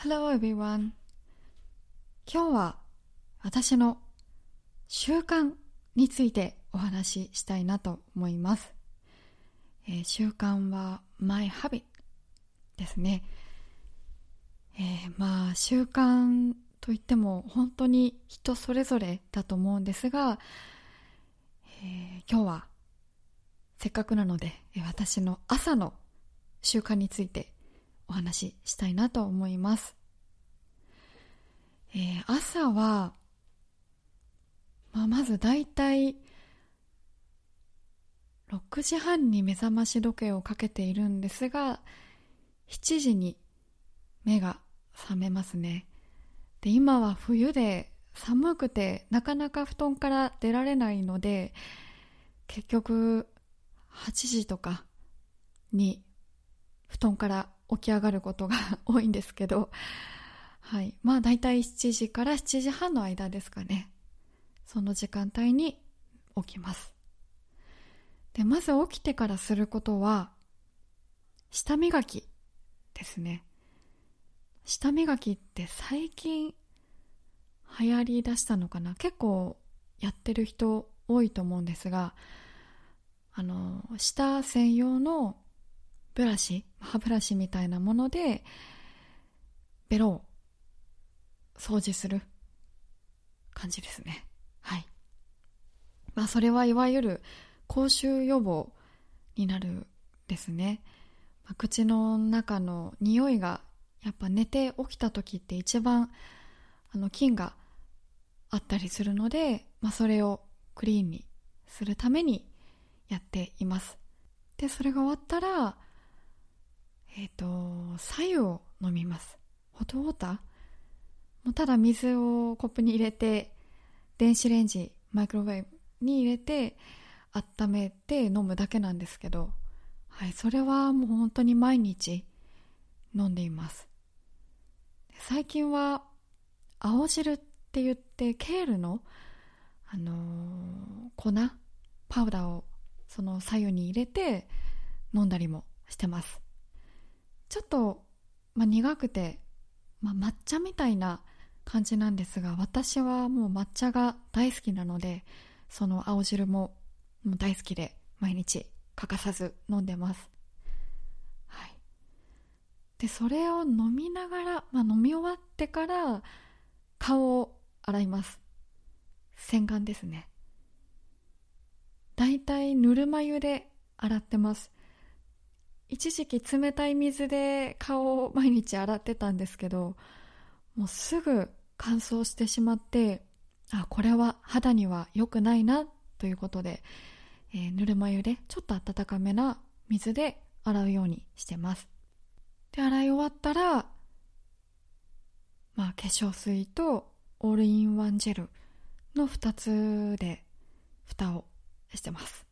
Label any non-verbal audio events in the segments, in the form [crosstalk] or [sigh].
Hello everyone. 今日は私の習慣についてお話ししたいなと思います、えー、習慣は My Habit ですね、えー、まあ習慣といっても本当に人それぞれだと思うんですが、えー、今日はせっかくなので私の朝の習慣についてお話ししたいなと思います。えー、朝は、まあ、まずだいたい6時半に目覚まし時計をかけているんですが、7時に目が覚めますね。で、今は冬で寒くてなかなか布団から出られないので、結局8時とかに布団から起き上がることが多いんですけど、はい。まあ大体7時から7時半の間ですかね。その時間帯に起きます。で、まず起きてからすることは、舌磨きですね。舌磨きって最近流行り出したのかな？結構やってる人多いと思うんですが、あの、舌専用のブラシ、歯ブラシみたいなもので、ベロを掃除する感じですね。はい。まあ、それはいわゆる口臭予防になるですね。まあ、口の中の匂いがやっぱ寝て起きた時って一番あの菌があったりするので、まあ、それをクリーンにするためにやっています。で、それが終わったら、えっ、ー、と、左右を飲みます。ホットウォーター？もうただ水をコップに入れて、電子レンジ、マイクロウェーブに入れて、温めて飲むだけなんですけど、はい、それはもう本当に毎日飲んでいます。最近は、青汁って言って、ケールの、あのー、粉、パウダーをその左右に入れて飲んだりもしてます。ちょっと、まあ、苦くて、まあ、抹茶みたいな感じなんですが私はもう抹茶が大好きなのでその青汁ももう大好きで毎日欠かさず飲んでます。はい。で、それを飲みながら、まあ、飲み終わってから顔を洗います。洗顔ですね。だいたいぬるま湯で洗ってます。一時期冷たい水で顔を毎日洗ってたんですけど、もうすぐ乾燥してしまって、あ、これは肌には良くないなということで、えー、ぬるま湯でちょっと温かめな水で洗うようにしてます。で、洗い終わったら、まあ化粧水とオールインワンジェルの2つで蓋をしてます。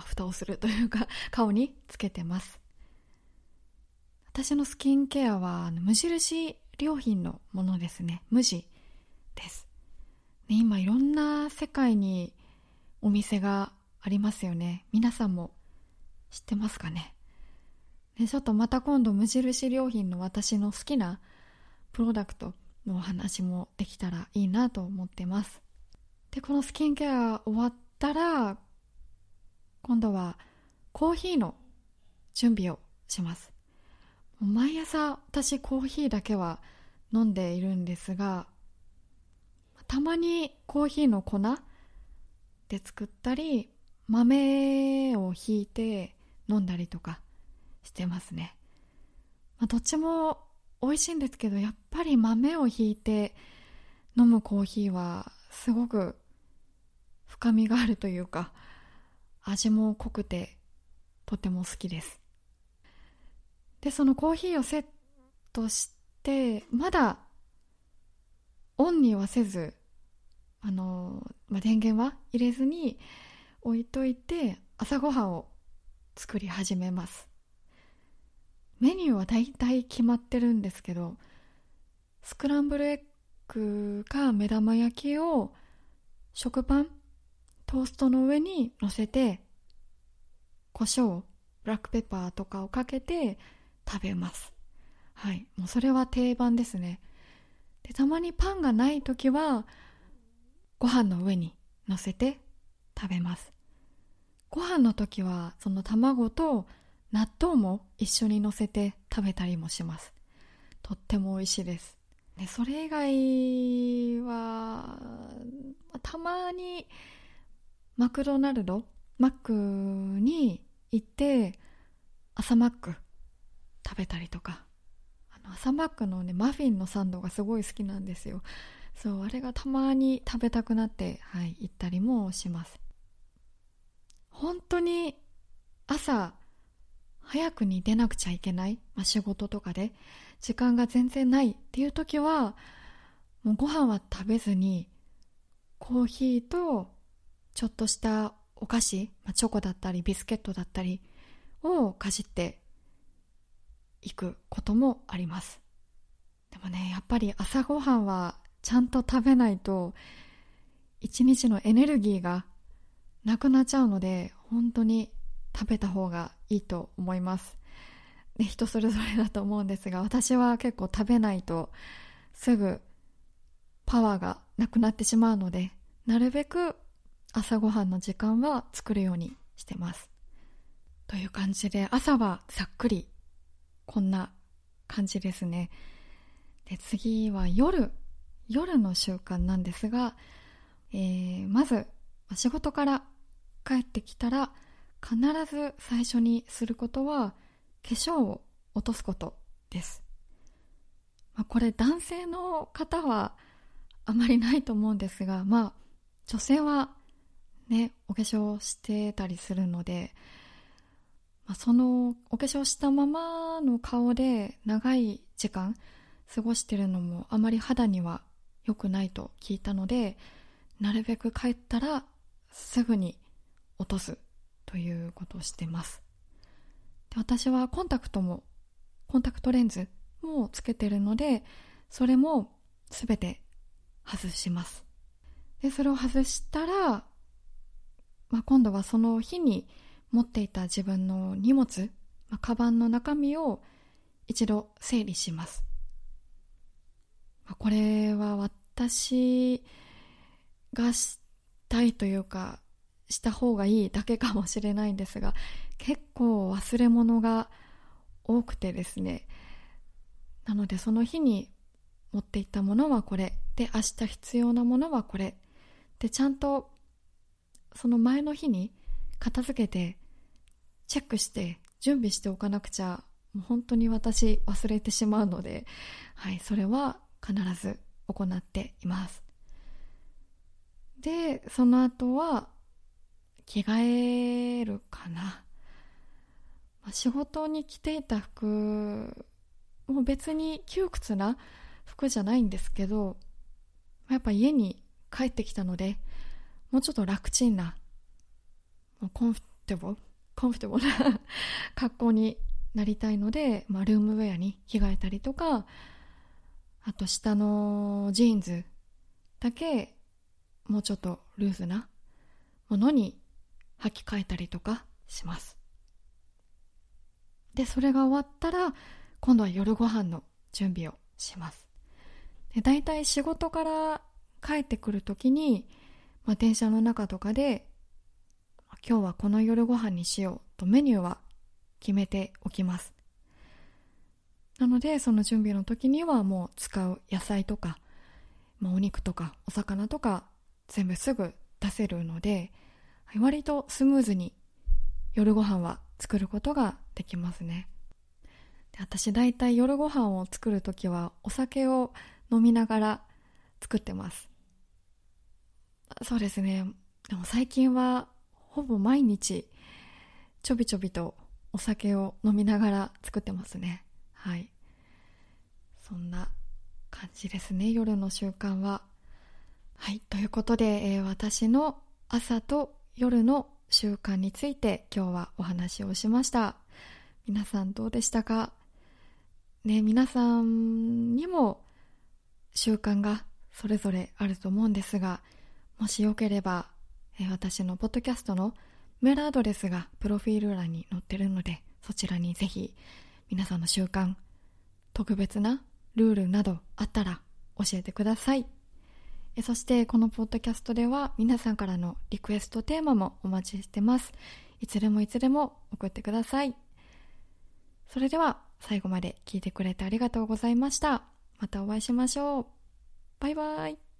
蓋をするというか顔につけてます。私のスキンケアは無印良品のものですね。無地です、ね、今いろんな世界にお店がありますよね。皆さんも知ってますかね？ねちょっとまた今度無印良品の私の好きなプロダクトのお話もできたらいいなと思ってます。でこのスキンケア終わったら今度はコーヒーの準備をします。毎朝私コーヒーだけは飲んでいるんですがたまにコーヒーの粉で作ったり豆をひいて飲んだりとかしてますね、まあ、どっちも美味しいんですけどやっぱり豆をひいて飲むコーヒーはすごく深みがあるというか味も濃くてとても好きです。でそのコーヒーをセットしてまだオンにはせずあの、まあ、電源は入れずに置いといて朝ごはんを作り始めます。メニューは大体決まってるんですけどスクランブルエッグか目玉焼きを食パントーストの上に乗せて胡椒ブラックペッパーとかをかけて食べます。はい。もうそれは定番ですね。でたまにパンがない時はご飯の上に乗せて食べます。ご飯の時はその卵と納豆も一緒に乗せて食べたりもします。とっても美味しいです。でそれ以外はたまにマクドナルドマックに行って朝マック食べたりとか。あの朝マックのねマフィンのサンドがすごい好きなんですよ。そうあれがたまに食べたくなってはい行ったりもします。本当に朝早くに出なくちゃいけない、まあ、仕事とかで時間が全然ないっていう時はもうご飯は食べずにコーヒーとちょっとしたお菓子、まあ、チョコだったりビスケットだったりをかじっていくこともあります。でもねやっぱり朝ごはんはちゃんと食べないと一日のエネルギーがなくなっちゃうので本当に食べた方がいいと思います、ね、人それぞれだと思うんですが私は結構食べないとすぐパワーがなくなってしまうのでなるべく朝ごはんの時間は作るようにしてます。という感じで朝はざっくりこんな感じですね。で次は夜。夜の習慣なんですが、えー、まず仕事から帰ってきたら必ず最初にすることは化粧を落とすことです、まあ、これ男性の方はあまりないと思うんですがまあ女性はねお化粧してたりするので、まあ、そのお化粧したままの顔で長い時間過ごしてるのもあまり肌には良くないと聞いたのでなるべく帰ったらすぐに落とすということをしてます。で私はコンタクトもコンタクトレンズもつけてるのでそれも全て外します。でそれを外したら、まあ、今度はその日に持っていた自分の荷物、まあ、カバンの中身を一度整理します、まあ、これは私がしたいというかした方がいいだけかもしれないんですが結構忘れ物が多くてですね。なのでその日に持っていったものはこれ。で明日必要なものはこれ。でちゃんとその前の日に片付けてチェックして準備しておかなくちゃもう本当に私忘れてしまうので、はい、それは必ず行っています。でその後は着替えるかな、まあ、仕事に着ていた服もう別に窮屈な服じゃないんですけどやっぱ家に帰ってきたのでもうちょっと楽ちんなもうコンフテボコンフテボな [laughs] 格好になりたいので、まあ、ルームウェアに着替えたりとかあと下のジーンズだけもうちょっとルーズなものに履き替えたりとかします。でそれが終わったら今度は夜ご飯の準備をします。で大体仕事から帰ってくる時に、まあ、電車の中とかで今日はこの夜ご飯にしようとメニューは決めておきます。なのでその準備の時にはもう使う野菜とか、まあ、お肉とかお魚とか全部すぐ出せるので割とスムーズに夜ご飯は作ることができますね。で私大体夜ご飯を作る時はお酒を飲みながら作ってます。そうですね。でも最近はほぼ毎日ちょびちょびとお酒を飲みながら作ってますね。はい。そんな感じですね。夜の習慣は。はい。ということで、えー、私の朝と夜の習慣について今日はお話をしました。皆さんどうでしたか？ね皆さんにも習慣がそれぞれあると思うんですがもしよければ、え私のポッドキャストのメールアドレスがプロフィール欄に載ってるのでそちらにぜひ皆さんの習慣特別なルールなどあったら教えてください。えそしてこのポッドキャストでは皆さんからのリクエストテーマもお待ちしてます。いつでもいつでも送ってください。それでは最後まで聞いてくれてありがとうございました。またお会いしましょう。バイバイ。